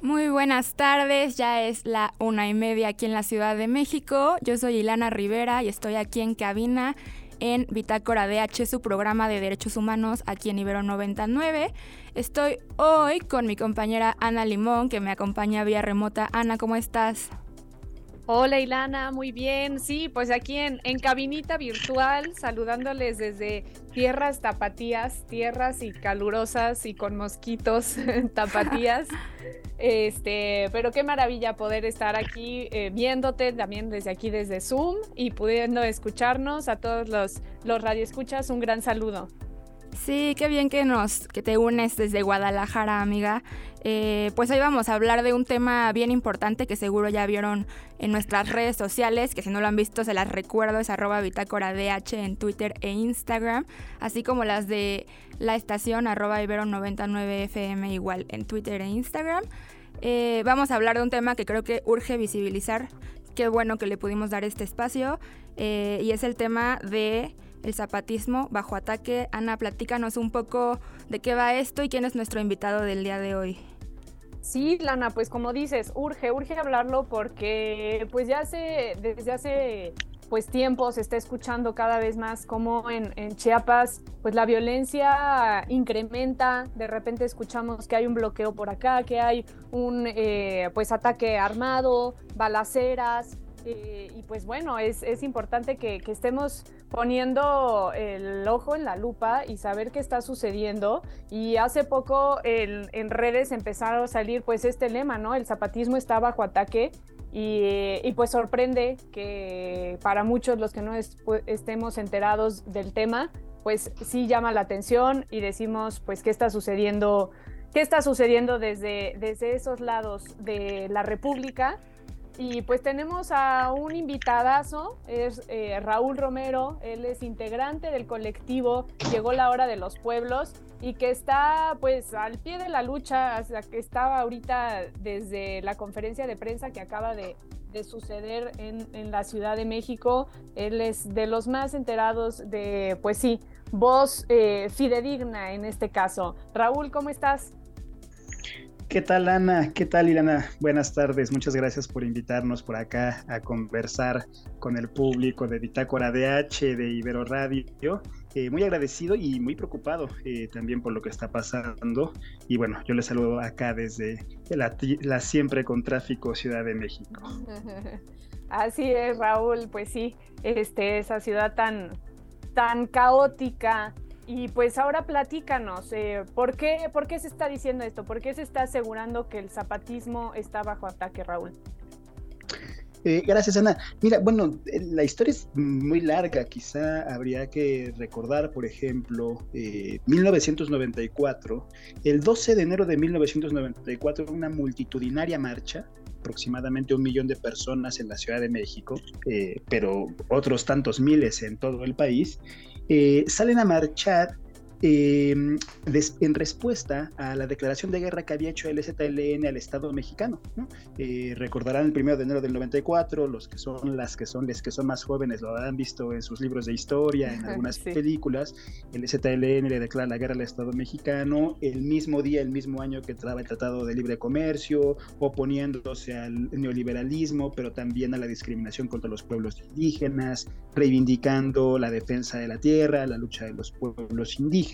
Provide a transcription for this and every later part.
Muy buenas tardes, ya es la una y media aquí en la Ciudad de México. Yo soy Ilana Rivera y estoy aquí en cabina en Bitácora DH, su programa de derechos humanos aquí en Ibero 99. Estoy hoy con mi compañera Ana Limón, que me acompaña vía remota. Ana, ¿cómo estás? Hola Ilana, muy bien. Sí, pues aquí en, en cabinita virtual, saludándoles desde tierras tapatías, tierras y calurosas y con mosquitos tapatías. Este, pero qué maravilla poder estar aquí eh, viéndote también desde aquí, desde Zoom y pudiendo escucharnos a todos los, los radioescuchas. Un gran saludo. Sí, qué bien que nos que te unes desde Guadalajara, amiga. Eh, pues hoy vamos a hablar de un tema bien importante que seguro ya vieron en nuestras redes sociales, que si no lo han visto se las recuerdo, es arroba bitácora DH en Twitter e Instagram, así como las de la estación arroba ibero99fm igual en Twitter e Instagram. Eh, vamos a hablar de un tema que creo que urge visibilizar, qué bueno que le pudimos dar este espacio, eh, y es el tema de el zapatismo bajo ataque. Ana, platícanos un poco de qué va esto y quién es nuestro invitado del día de hoy. Sí, Lana, pues como dices, urge, urge hablarlo porque pues ya hace, desde hace pues tiempo se está escuchando cada vez más cómo en, Chiapas pues la violencia incrementa, de repente escuchamos que hay un bloqueo por acá, que hay un eh, pues ataque armado, balaceras, eh, y pues bueno, es, es importante que, que, estemos poniendo el ojo en la lupa y saber qué está sucediendo. Y hace poco en, en redes empezaron a salir pues este lema, ¿no? El zapatismo está bajo ataque. Y, y, pues sorprende que para muchos los que no estemos enterados del tema, pues sí llama la atención y decimos pues qué está sucediendo, qué está sucediendo desde, desde esos lados de la República y pues tenemos a un invitadazo, es eh, Raúl Romero, él es integrante del colectivo Llegó la hora de los pueblos y que está pues al pie de la lucha, hasta que estaba ahorita desde la conferencia de prensa que acaba de, suceder en, la Ciudad de México. Él es de los más enterados de, pues sí, voz eh, fidedigna en este caso. Raúl, ¿cómo estás? ¿Qué tal Ana? ¿Qué tal Ilana? Buenas tardes, muchas gracias por invitarnos por acá a conversar con el público de Bitácora DH de Ibero Radio. Eh, muy agradecido y muy preocupado eh, también por lo que está pasando. Y bueno, yo les saludo acá desde la, siempre con tráfico Ciudad de México. Así es, Raúl, pues sí, este, esa ciudad tan, tan caótica, y pues ahora platícanos, eh, ¿por, qué, ¿por qué se está diciendo esto? ¿Por qué se está asegurando que el zapatismo está bajo ataque, Raúl? Eh, gracias, Ana. Mira, bueno, eh, la historia es muy larga. Quizá habría que recordar, por ejemplo, 1994, el 12 de enero de 1994, una multitudinaria marcha, aproximadamente un millón de personas en la Ciudad de México, pero otros tantos miles en todo el país, eh, salen a marchar Em, en respuesta a la declaración de guerra que había hecho el ZLN al Estado mexicano. Eh, recordarán el primero de enero del 94, los que son las que son les que son más jóvenes lo habrán visto en sus libros de historia, en algunas películas. El ZLN le declara la guerra al Estado mexicano el mismo día, el mismo año que traba el Tratado de Libre Comercio, oponiéndose al neoliberalismo, pero también a la discriminación contra los pueblos indígenas, reivindicando la defensa de la tierra, la lucha de los pueblos indígenas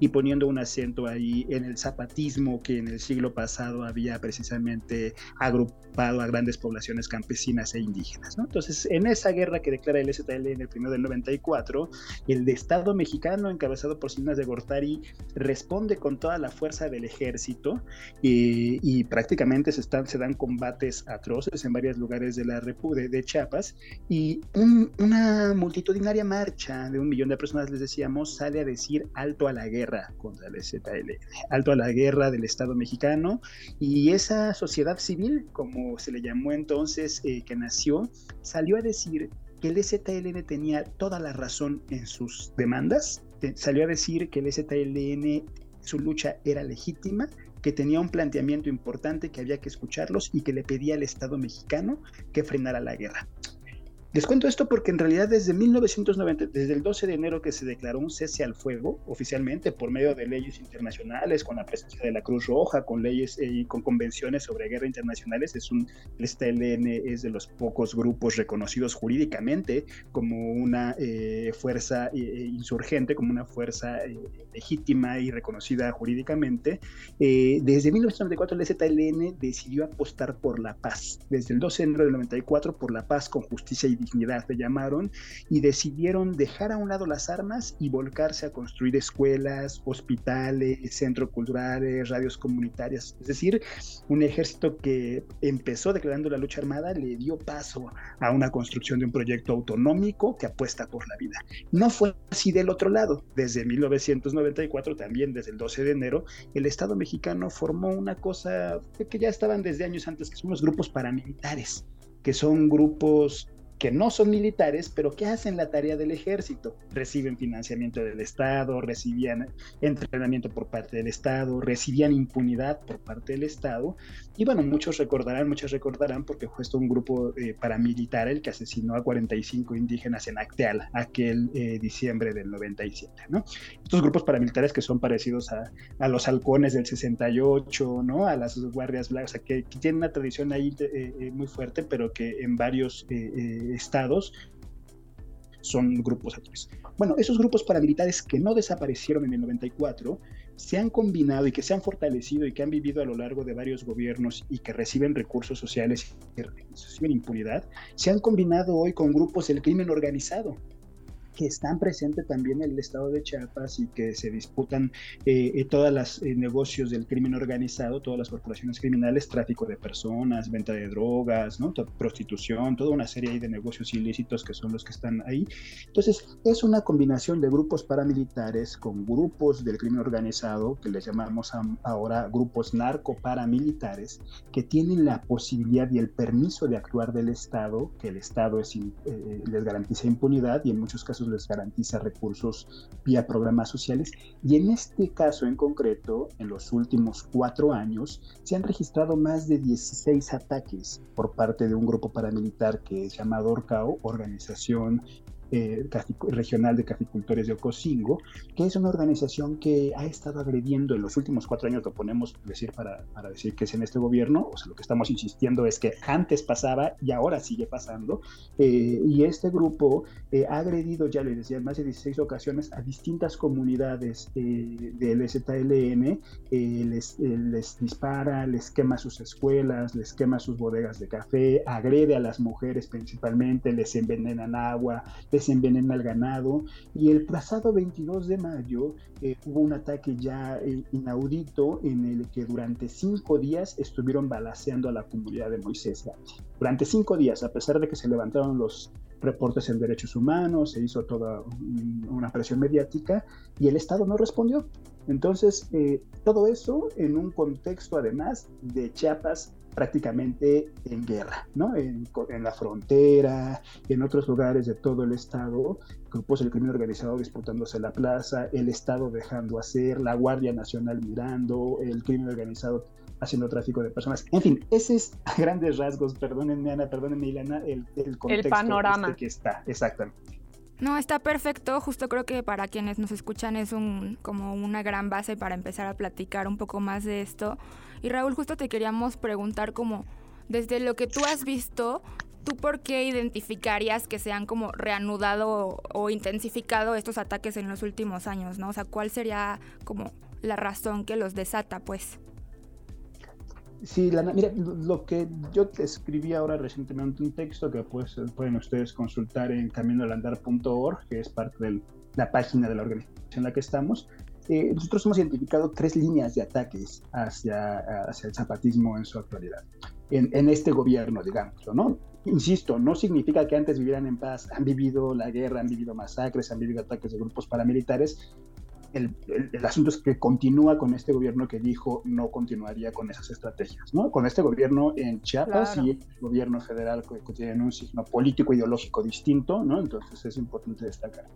y poniendo un acento ahí en el zapatismo que en el siglo pasado había precisamente agrupado a grandes poblaciones campesinas e indígenas. Entonces, en esa guerra que declara el STL en el primero del 94, el Estado mexicano, encabezado por Salinas de Gortari, responde con toda la fuerza del ejército y, prácticamente se, están, se dan combates atroces en varios lugares de la República de Chiapas y una multitudinaria marcha de un millón de personas, les decíamos, sale a decir alto a la guerra contra el ZLN, alto a la guerra del Estado mexicano y esa sociedad civil, como se le llamó entonces, eh, que nació, salió a decir que el ZLN tenía toda la razón en sus demandas, salió a decir que el ZLN, su lucha era legítima, que tenía un planteamiento importante, que había que escucharlos y que le pedía al Estado mexicano que frenara la guerra. Les cuento esto porque en realidad desde 1990, desde el 12 de enero que se declaró un cese al fuego oficialmente por medio de leyes internacionales, con la presencia de la Cruz Roja, con leyes eh, y con convenciones sobre guerra internacionales, es un, el STLN es de los pocos grupos reconocidos jurídicamente como una eh, fuerza eh, insurgente, como una fuerza legítima y reconocida jurídicamente. desde 1994 el STLN decidió apostar por la paz, desde el 12 de enero del 94 por la paz con justicia y dignidad, le llamaron, y decidieron dejar a un lado las armas y volcarse a construir escuelas, hospitales, centros culturales, radios comunitarias. Es decir, un ejército que empezó declarando la lucha armada le dio paso a una construcción de un proyecto autonómico que apuesta por la vida. No fue así del otro lado. Desde 1994, también desde el 12 de enero, el Estado mexicano formó una cosa que ya estaban desde años antes, que son los grupos paramilitares que son grupos que no son militares, pero que hacen la tarea del ejército. Reciben financiamiento del Estado, recibían entrenamiento por parte del Estado, recibían impunidad por parte del Estado. Y bueno, muchos recordarán, muchos recordarán, porque fue esto un grupo eh, paramilitar el que asesinó a 45 indígenas en Acteal aquel eh, diciembre del 97. ¿no? Estos grupos paramilitares que son parecidos a, a, los halcones del 68, ¿no? a las guardias blancas, que, tienen una tradición ahí eh, muy fuerte, pero que en varios estados son grupos actores. Bueno, esos grupos paramilitares que no desaparecieron en el 94 se han combinado y que se han fortalecido y que han vivido a lo largo de varios gobiernos y que reciben recursos sociales y reciben impunidad, se han combinado hoy con grupos del crimen organizado que están presentes también en el estado de Chiapas y que se disputan eh, eh todos los eh, negocios del crimen organizado, todas las corporaciones criminales, tráfico de personas, venta de drogas, ¿no? prostitución, toda una serie de negocios ilícitos que son los que están ahí. Entonces, es una combinación de grupos paramilitares con grupos del crimen organizado, que les llamamos ahora grupos narco-paramilitares, que tienen la posibilidad y el permiso de actuar del Estado, que el Estado es, eh, les garantiza impunidad y en muchos casos les garantiza recursos vía programas sociales. Y en este caso en concreto, en los últimos cuatro años, se han registrado más de 16 ataques por parte de un grupo paramilitar que es llamado ORCAO, Organización eh, regional de caficultores de Ocosingo, que es una organización que ha estado agrediendo en los últimos cuatro años, lo ponemos decir para, decir que es en este gobierno, o sea, lo que estamos insistiendo es que antes pasaba y ahora sigue pasando, eh, y este grupo eh, ha agredido, ya les decía, en más de 16 ocasiones a distintas comunidades del ZLN, les, les dispara, les quema sus escuelas, les quema sus bodegas de café, agrede a las mujeres principalmente, les envenenan agua, les envenena el ganado. Y el pasado 22 de mayo eh, hubo un ataque ya eh, inaudito en el que durante cinco días estuvieron balaceando a la comunidad de Moisés Durante cinco días, a pesar de que se levantaron los reportes en derechos humanos, se hizo toda una presión mediática y el Estado no respondió. Entonces, eh, todo eso en un contexto además de Chiapas prácticamente en guerra, ¿no? En, la frontera, en otros lugares de todo el estado, grupos del crimen organizado disputándose la plaza, el estado dejando hacer, la Guardia Nacional mirando, el crimen organizado haciendo tráfico de personas. En fin, ese es a grandes rasgos, perdónenme Ana, perdónenme Ilana, el, el contexto el panorama. Este que está, exactamente. No, está perfecto. Justo creo que para quienes nos escuchan es un como una gran base para empezar a platicar un poco más de esto. Y Raúl, justo te queríamos preguntar como desde lo que tú has visto, ¿tú por qué identificarías que se han como reanudado o intensificado estos ataques en los últimos años, no? O sea, ¿cuál sería como la razón que los desata, pues? Sí, la, mira, lo que yo te escribí ahora recientemente un texto que pues, pueden ustedes consultar en caminoalandar.org, que es parte de la página de la organización en la que estamos. Eh, nosotros hemos identificado tres líneas de ataques hacia, hacia el zapatismo en su actualidad, en, en este gobierno, digamos, ¿no? Insisto, no significa que antes vivieran en paz, han vivido la guerra, han vivido masacres, han vivido ataques de grupos paramilitares, el, asunto es que continúa con este gobierno que dijo no continuaría con esas estrategias, ¿no? Con este gobierno en Chiapas y el gobierno federal que, tienen un signo político ideológico distinto, ¿no? Entonces es importante destacar.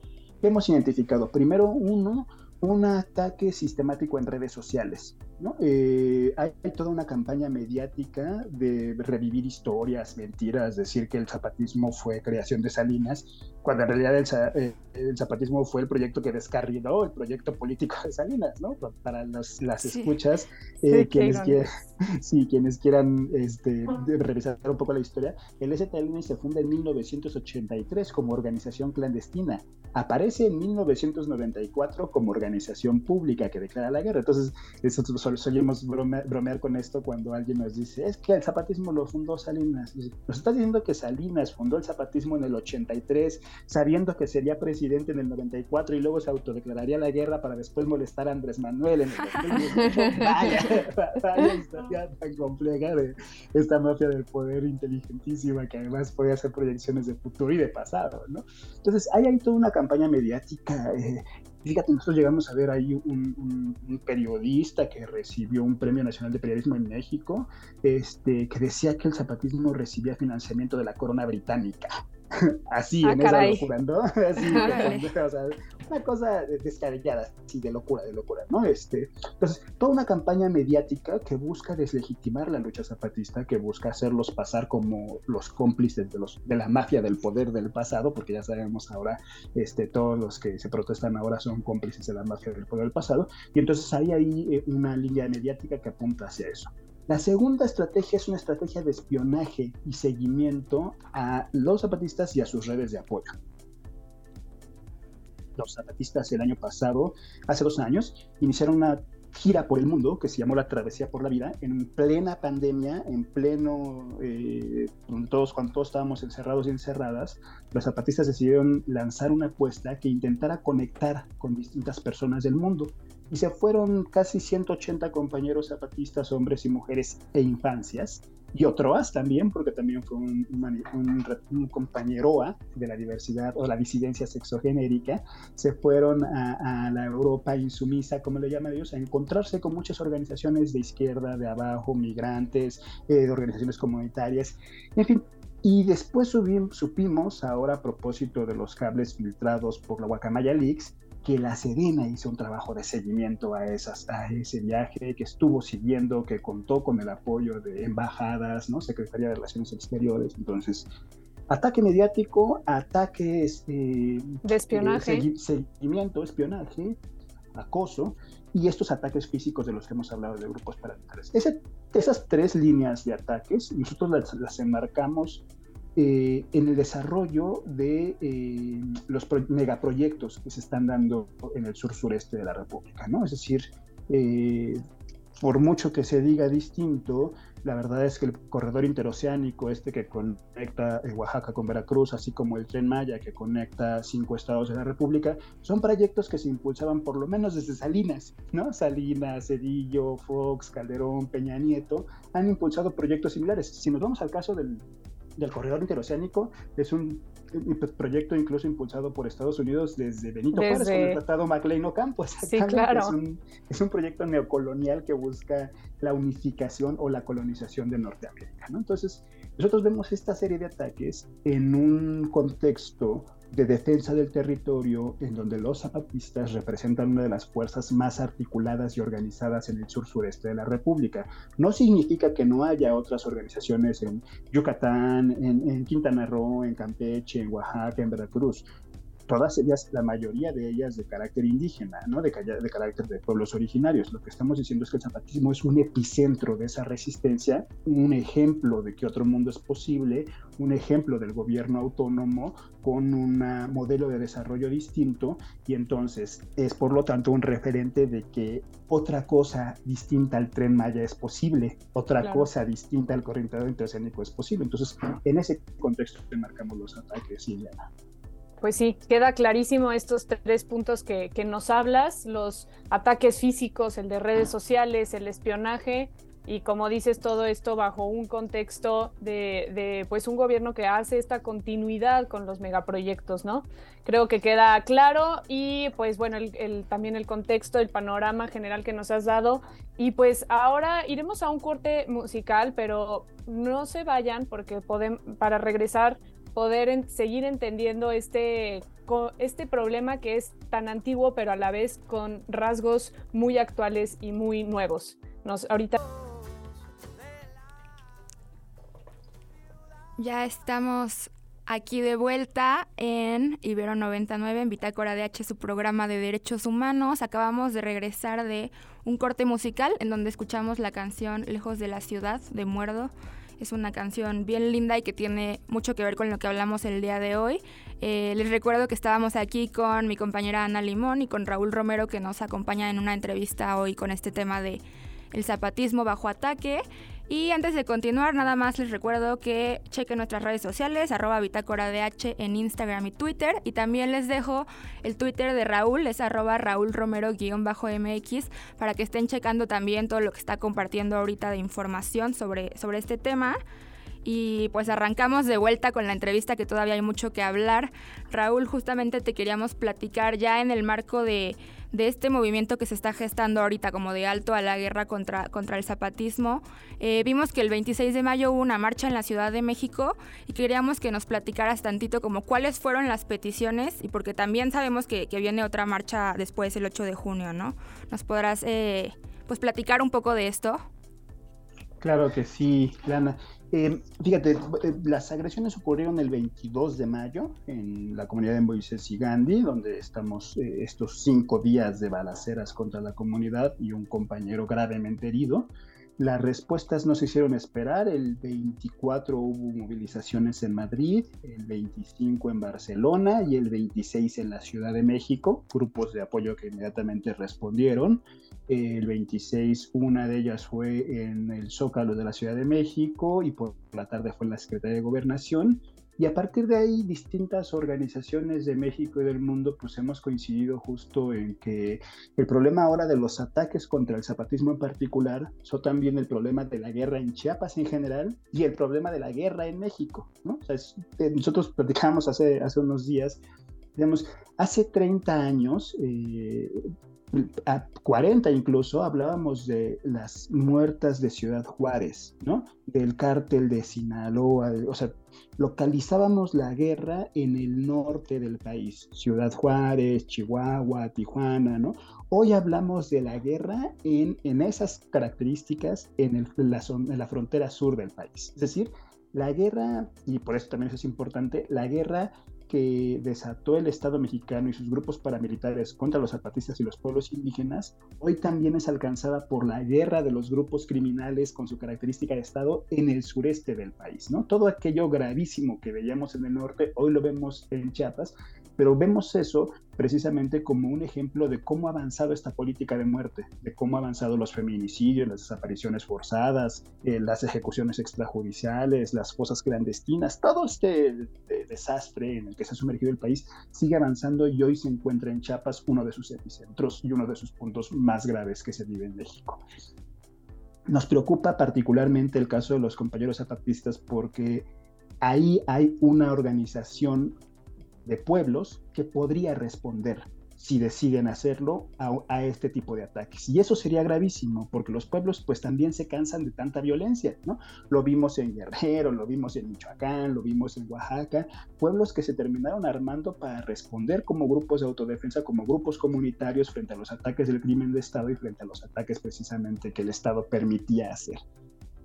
¿Qué hemos identificado? Primero, uno, un ataque sistemático en redes sociales. ¿no? Eh, hay, toda una campaña mediática de revivir historias, mentiras, decir que el zapatismo fue creación de Salinas, cuando en realidad el, eh, zapatismo fue el proyecto que descarriló el proyecto político de Salinas, ¿no? Para las escuchas, eh, quienes, quieran, quienes quieran este, revisar un poco la historia, el STLN se funda en 1983 como organización clandestina, aparece en 1994 como organización pública que declara la guerra. Entonces, nosotros solemos bromear, con esto cuando alguien nos dice, es que el zapatismo lo fundó Salinas. Nos está diciendo que Salinas fundó el zapatismo en el 83, sabiendo que sería presidente en el 94 y luego se autodeclararía la guerra para después molestar a Andrés Manuel en el vaya, vaya tan compleja de esta mafia del poder inteligentísima que además puede hacer proyecciones de futuro y de pasado, ¿no? Entonces, hay ahí toda una campaña mediática eh, Fíjate, nosotros llegamos a ver ahí un, periodista que recibió un premio nacional de periodismo en México, este, que decía que el zapatismo recibía financiamiento de la corona británica. Así, ah, en esa locura, ¿no? Así, o sea, una cosa descabellada, sí, de locura, de locura, ¿no? Este, entonces, toda una campaña mediática que busca deslegitimar la lucha zapatista, que busca hacerlos pasar como los cómplices de, los, de la mafia del poder del pasado, porque ya sabemos ahora, este, todos los que se protestan ahora son cómplices de la mafia del poder del pasado, y entonces hay ahí eh, una línea mediática que apunta hacia eso. La segunda estrategia es una estrategia de espionaje y seguimiento a los zapatistas y a sus redes de apoyo los zapatistas el año pasado, hace dos años, iniciaron una gira por el mundo que se llamó la Travesía por la Vida, en plena pandemia, en pleno, eh, todos, cuando todos estábamos encerrados y encerradas, los zapatistas decidieron lanzar una apuesta que intentara conectar con distintas personas del mundo. Y se fueron casi 180 compañeros zapatistas, hombres y mujeres e infancias, y otros también, porque también fue un, un, compañero de la diversidad o la disidencia sexogenérica, se fueron a, la Europa insumisa, como le llaman ellos, a encontrarse con muchas organizaciones de izquierda, de abajo, migrantes, eh, de organizaciones comunitarias, en fin. Y después supimos, ahora a propósito de los cables filtrados por la Guacamaya Leaks, que la Sedena hizo un trabajo de seguimiento a, esas, a ese viaje, que estuvo siguiendo, que contó con el apoyo de embajadas, ¿no? Secretaría de Relaciones Exteriores. Entonces, ataque mediático, ataque este, de espionaje. seguimiento, espionaje, acoso y estos ataques físicos de los que hemos hablado de grupos paramilitares. esas tres líneas de ataques, nosotros las, las enmarcamos eh, en el desarrollo de eh, los megaproyectos que se están dando en el sur sureste de la República, ¿no? Es decir, eh, por mucho que se diga distinto, la verdad es que el corredor interoceánico, este que conecta Oaxaca con Veracruz, así como el tren Maya que conecta cinco estados de la República, son proyectos que se impulsaban por lo menos desde Salinas, ¿no? Salinas, Cedillo, Fox, Calderón, Peña Nieto, han impulsado proyectos similares. Si nos vamos al caso del, del corredor interoceánico es un, proyecto incluso impulsado por Estados Unidos desde Benito Juárez con el Tratado MacLean Ocampo. Sí, claro. Es un, es un proyecto neocolonial que busca la unificación o la colonización de Norteamérica. ¿no? Entonces, nosotros vemos esta serie de ataques en un contexto de defensa del territorio en donde los zapatistas representan una de las fuerzas más articuladas y organizadas en el sur sureste de la República. No significa que no haya otras organizaciones en Yucatán, en, en Quintana Roo, en Campeche, en Oaxaca, en Veracruz todas ellas, la mayoría de ellas de carácter indígena, ¿no? de, de carácter de pueblos originarios. Lo que estamos diciendo es que el zapatismo es un epicentro de esa resistencia, un ejemplo de que otro mundo es posible, un ejemplo del gobierno autónomo con un modelo de desarrollo distinto y entonces es por lo tanto un referente de que otra cosa distinta al tren Maya es posible, otra cosa distinta al corrientado interoceánico es posible. Entonces, en ese contexto marcamos los ataques, Liliana. Pues sí, queda clarísimo estos tres puntos que, nos hablas, los ataques físicos, el de redes sociales, el espionaje y como dices todo esto bajo un contexto de, pues un gobierno que hace esta continuidad con los megaproyectos, ¿no? Creo que queda claro y pues bueno, también el contexto, el panorama general que nos has dado y pues ahora iremos a un corte musical, pero no se vayan porque podemos, para regresar poder seguir entendiendo este, este problema que es tan antiguo, pero a la vez con rasgos muy actuales y muy nuevos. Nos, ahorita Ya estamos aquí de vuelta en Ibero 99, en Bitácora H, su programa de derechos humanos. Acabamos de regresar de un corte musical en donde escuchamos la canción Lejos de la Ciudad de Muerdo. Es una canción bien linda y que tiene mucho que ver con lo que hablamos el día de hoy. Eh, les recuerdo que estábamos aquí con mi compañera Ana Limón y con Raúl Romero que nos acompaña en una entrevista hoy con este tema de el zapatismo bajo ataque. Y antes de continuar, nada más les recuerdo que chequen nuestras redes sociales, arroba bitácora DH en Instagram y Twitter. Y también les dejo el Twitter de Raúl, es arroba Raúl Romero-MX, para que estén checando también todo lo que está compartiendo ahorita de información sobre, sobre este tema. Y pues arrancamos de vuelta con la entrevista que todavía hay mucho que hablar. Raúl, justamente te queríamos platicar ya en el marco de, este movimiento que se está gestando ahorita como de alto a la guerra contra, contra el zapatismo. Eh, vimos que el 26 de mayo hubo una marcha en la Ciudad de México y queríamos que nos platicaras tantito como cuáles fueron las peticiones y porque también sabemos que, viene otra marcha después el 8 de junio, ¿no? ¿Nos podrás eh, pues platicar un poco de esto? Claro que sí, Lana. Eh, fíjate, eh, las agresiones ocurrieron el 22 de mayo en la comunidad de Moisés y Gandhi, donde estamos eh, estos cinco días de balaceras contra la comunidad y un compañero gravemente herido. Las respuestas no se hicieron esperar. El 24 hubo movilizaciones en Madrid, el 25 en Barcelona y el 26 en la Ciudad de México, grupos de apoyo que inmediatamente respondieron. El 26 una de ellas fue en el Zócalo de la Ciudad de México y por la tarde fue en la Secretaría de Gobernación y a partir de ahí, distintas organizaciones de México y del mundo, pues hemos coincidido justo en que el problema ahora de los ataques contra el zapatismo en particular son también el problema de la guerra en Chiapas en general y el problema de la guerra en México, ¿no? O sea, eh, nosotros platicamos hace, hace unos días, digamos, hace 30 años, eh, a 40 incluso, hablábamos de las muertas de Ciudad Juárez, ¿no? Del cártel de Sinaloa, o sea, localizábamos la guerra en el norte del país, Ciudad Juárez, Chihuahua, Tijuana, ¿no? Hoy hablamos de la guerra en, en esas características en, el, la, en la frontera sur del país. Es decir, la guerra, y por eso también eso es importante, la guerra que desató el Estado mexicano y sus grupos paramilitares contra los zapatistas y los pueblos indígenas, hoy también es alcanzada por la guerra de los grupos criminales con su característica de Estado en el sureste del país. ¿no? Todo aquello gravísimo que veíamos en el norte, hoy lo vemos en Chiapas, pero vemos eso precisamente como un ejemplo de cómo ha avanzado esta política de muerte, de cómo ha avanzado los feminicidios, las desapariciones forzadas, eh, las ejecuciones extrajudiciales, las fosas clandestinas, todo este desastre en el que se ha sumergido el país sigue avanzando y hoy se encuentra en Chiapas uno de sus epicentros y uno de sus puntos más graves que se vive en México. Nos preocupa particularmente el caso de los compañeros zapatistas porque ahí hay una organización de pueblos que podría responder si deciden hacerlo a, este tipo de ataques. Y eso sería gravísimo, porque los pueblos pues también se cansan de tanta violencia, ¿no? Lo vimos en Guerrero, lo vimos en Michoacán, lo vimos en Oaxaca, pueblos que se terminaron armando para responder como grupos de autodefensa, como grupos comunitarios frente a los ataques del crimen de Estado y frente a los ataques precisamente que el Estado permitía hacer.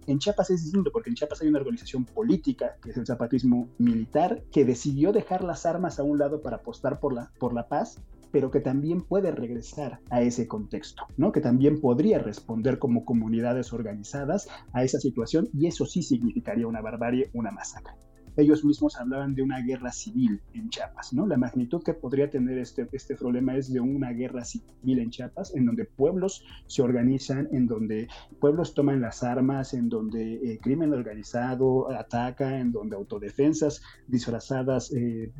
En Chiapas es distinto porque en Chiapas hay una organización política, que es el zapatismo militar, que decidió dejar las armas a un lado para apostar por la, por la paz, pero que también puede regresar a ese contexto, ¿no? que también podría responder como comunidades organizadas a esa situación y eso sí significaría una barbarie, una masacre ellos mismos hablaban de una guerra civil en Chiapas, ¿no? La magnitud que podría tener este, este problema es de una guerra civil en Chiapas, en donde pueblos se organizan, en donde pueblos toman las armas, en donde eh, crimen organizado ataca, en donde autodefensas disfrazadas eh,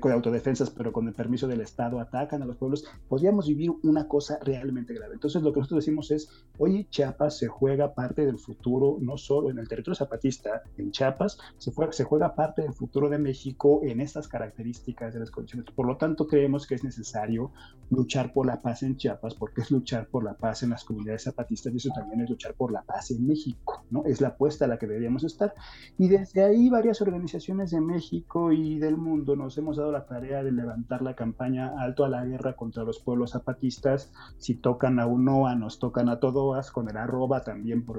con autodefensas, pero con el permiso del Estado, atacan a los pueblos, podríamos vivir una cosa realmente grave. Entonces, lo que nosotros decimos es, hoy Chiapas se juega parte del futuro, no solo en el territorio zapatista, en Chiapas, se juega, se juega parte del futuro de México en estas características de las condiciones. Por lo tanto, creemos que es necesario luchar por la paz en Chiapas, porque es luchar por la paz en las comunidades zapatistas y eso también es luchar por la paz en México. ¿no? Es la apuesta a la que deberíamos estar. Y desde ahí varias organizaciones de México y del mundo nos hemos dado la tarea de levantar la campaña Alto a la Guerra contra los pueblos zapatistas. Si tocan a UNOA, nos tocan a Todoas, con el arroba también por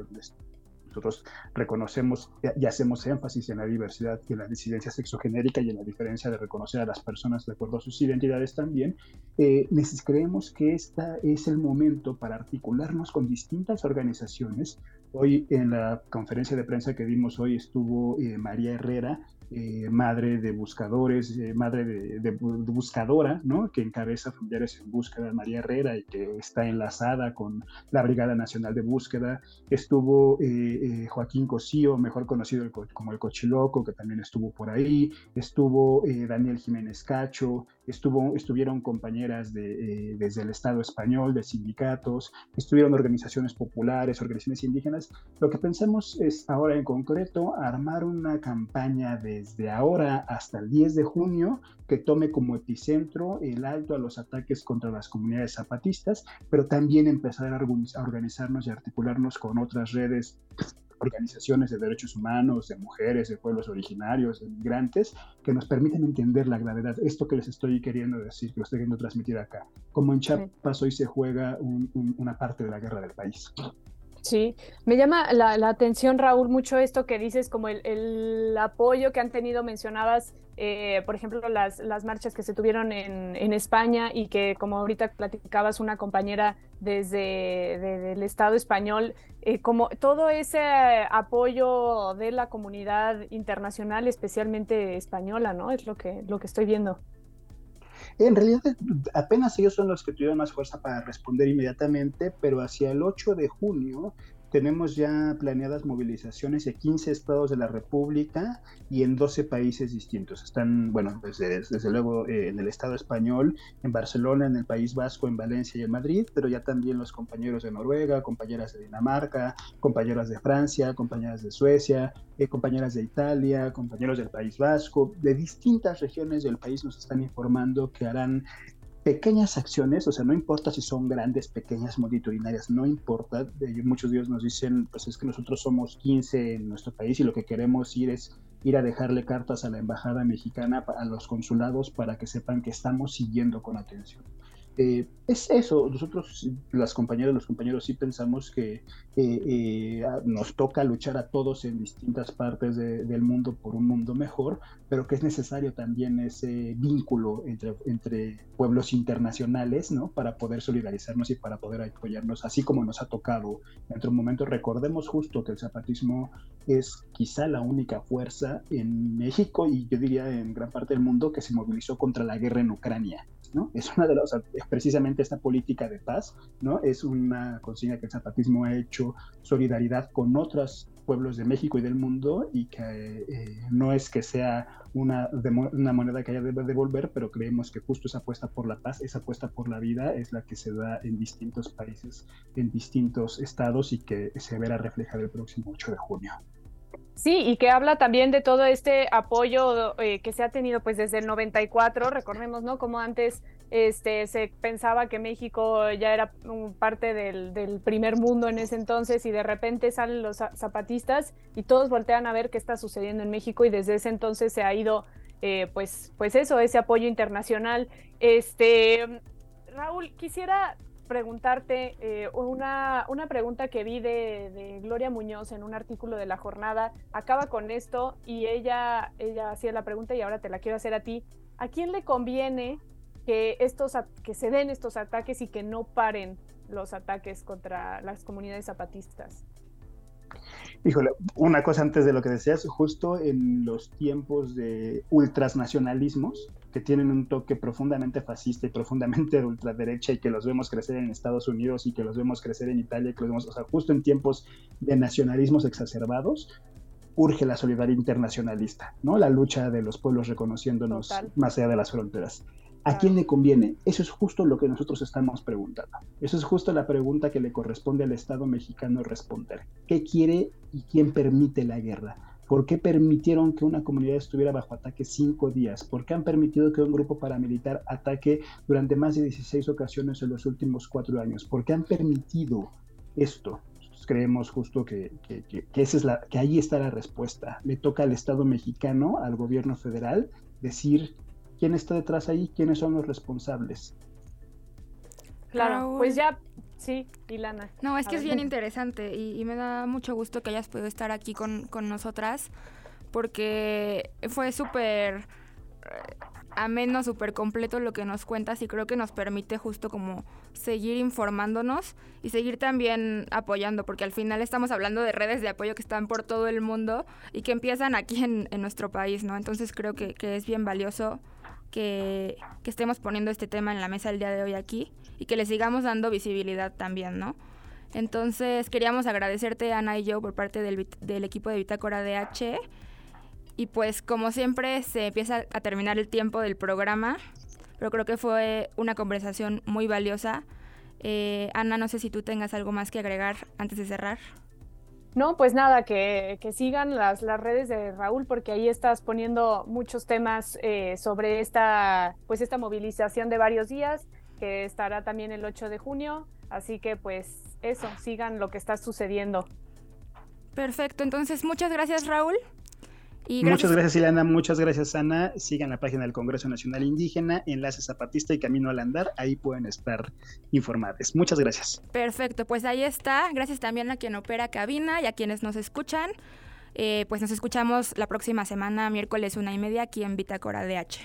nosotros reconocemos y hacemos énfasis en la diversidad y en la disidencia sexogenérica y en la diferencia de reconocer a las personas de acuerdo a sus identidades también, eh, creemos que este es el momento para articularnos con distintas organizaciones. Hoy en la conferencia de prensa que dimos hoy estuvo eh, María Herrera, eh, madre de buscadores, eh, madre de, buscadora, ¿no? que encabeza Familiares en Búsqueda, María Herrera, y que está enlazada con la Brigada Nacional de Búsqueda. Estuvo eh, Joaquín Cosío, mejor conocido como el Cochiloco, que también estuvo por ahí. Estuvo Daniel Jiménez Cacho, estuvieron compañeras de, desde el Estado español, de sindicatos, estuvieron organizaciones populares, organizaciones indígenas. Lo que pensamos es ahora en concreto armar una campaña de desde ahora hasta el 10 de junio que tome como epicentro el alto a los ataques contra las comunidades zapatistas, pero también empezar a organizarnos y articularnos con otras redes organizaciones de derechos humanos, de mujeres, de pueblos originarios, de migrantes, que nos permiten entender la gravedad. Esto que les estoy queriendo decir, que lo estoy queriendo transmitir acá. Como en Chiapas hoy se juega una parte de la guerra del país. Sí, me llama la, atención, Raúl, mucho esto que dices, como el, apoyo que han tenido, mencionabas, eh, por ejemplo, las, las, marchas que se tuvieron en, España y que, como ahorita platicabas, una compañera desde el Estado español, eh, como todo ese apoyo de la comunidad internacional, especialmente española, ¿no? Es lo que, lo que estoy viendo. En realidad, apenas ellos son los que tuvieron más fuerza para responder inmediatamente, pero hacia el 8 de junio tenemos ya planeadas movilizaciones de 15 estados de la República y en 12 países distintos. Están, bueno, desde, desde luego eh, en el Estado español, en Barcelona, en el País Vasco, en Valencia y en Madrid, pero ya también los compañeros de Noruega, compañeras de Dinamarca, compañeras de Francia, compañeras de Suecia, eh, compañeras de Italia, compañeros del País Vasco, de distintas regiones del país nos están informando que harán pequeñas acciones, o sea, no importa si son grandes, pequeñas, multitudinarias, no importa. muchos ellos nos dicen, pues es que nosotros somos 15 en nuestro país y lo que queremos ir es ir a dejarle cartas a la embajada mexicana, a los consulados, para que sepan que estamos siguiendo con atención. Eh, es eso, nosotros, las compañeras, los compañeros, sí pensamos que eh, eh, nos toca luchar a todos en distintas partes del mundo por un mundo mejor, pero que es necesario también ese vínculo entre, entre pueblos internacionales, ¿no? Para poder solidarizarnos y para poder apoyarnos, así como nos ha tocado en otro momento. Recordemos justo que el zapatismo es quizá la única fuerza en México y yo diría en gran parte del mundo que se movilizó contra la guerra en Ucrania. Es una de las, precisamente esta política de paz, ¿no? Es una consigna que el zapatismo ha hecho solidaridad con otros pueblos de México y del mundo y que eh, no es que sea una, una moneda que haya de devolver, pero creemos que justo esa apuesta por la paz, esa apuesta por la vida es la que se da en distintos países, en distintos estados y que se verá reflejada el próximo 8 de junio. Sí, y que habla también de todo este apoyo eh, que se ha tenido pues desde el 94, recordemos, ¿no? Como antes este, se pensaba que México ya era parte del, primer mundo en ese entonces y de repente salen los zapatistas y todos voltean a ver qué está sucediendo en México y desde ese entonces se ha ido eh, pues, pues eso, ese apoyo internacional. Este, Raúl, quisiera preguntarte eh, una, una, pregunta que vi de, Gloria Muñoz en un artículo de La Jornada. Acaba con esto y ella, ella hacía la pregunta y ahora te la quiero hacer a ti. ¿A quién le conviene que, estos, que se den estos ataques y que no paren los ataques contra las comunidades zapatistas? Híjole, una cosa antes de lo que decías, justo en los tiempos de ultrasnacionalismos, que tienen un toque profundamente fascista y profundamente de ultraderecha y que los vemos crecer en Estados Unidos y que los vemos crecer en Italia, que los vemos, o sea, justo en tiempos de nacionalismos exacerbados, urge la solidaridad internacionalista, ¿no? La lucha de los pueblos reconociéndonos más allá de las fronteras. ¿A quién le conviene? Eso es justo lo que nosotros estamos preguntando. Eso es justo la pregunta que le corresponde al Estado mexicano responder. ¿Qué quiere y quién permite la guerra? ¿Por qué permitieron que una comunidad estuviera bajo ataque cinco días? ¿Por qué han permitido que un grupo paramilitar ataque durante más de 16 ocasiones en los últimos cuatro años? ¿Por qué han permitido esto? creemos justo que, esa es la, que ahí está la respuesta. Le toca al Estado mexicano, al gobierno federal, decir quién está detrás ahí, quiénes son los responsables. Claro, pues ya, sí, Ilana. No, es que es bien interesante y, me da mucho gusto que hayas podido estar aquí con, con nosotras porque fue súper ameno, súper completo lo que nos cuentas y creo que nos permite justo como seguir informándonos y seguir también apoyando, porque al final estamos hablando de redes de apoyo que están por todo el mundo y que empiezan aquí en, nuestro país, ¿no? Entonces creo que, es bien valioso que, que, estemos poniendo este tema en la mesa el día de hoy aquí y que le sigamos dando visibilidad también, ¿no? Entonces queríamos agradecerte, Ana y yo, por parte del, del equipo de Bitácora DH y pues como siempre se empieza a terminar el tiempo del programa, pero creo que fue una conversación muy valiosa. Eh, Ana, no sé si tú tengas algo más que agregar antes de cerrar. No, pues nada, que, sigan las, las, redes de Raúl porque ahí estás poniendo muchos temas eh, sobre esta, pues esta movilización de varios días que estará también el 8 de junio. Así que pues eso, sigan lo que está sucediendo. Perfecto, entonces muchas gracias Raúl. Muchas gracias, Ilana. Muchas gracias, Ana. Sigan la página del Congreso Nacional Indígena, Enlace Zapatista y Camino al Andar. Ahí pueden estar informados. Muchas gracias. Perfecto, pues ahí está. Gracias también a quien opera cabina y a quienes nos escuchan. Eh, pues nos escuchamos la próxima semana, miércoles una y media, aquí en Bitácora DH.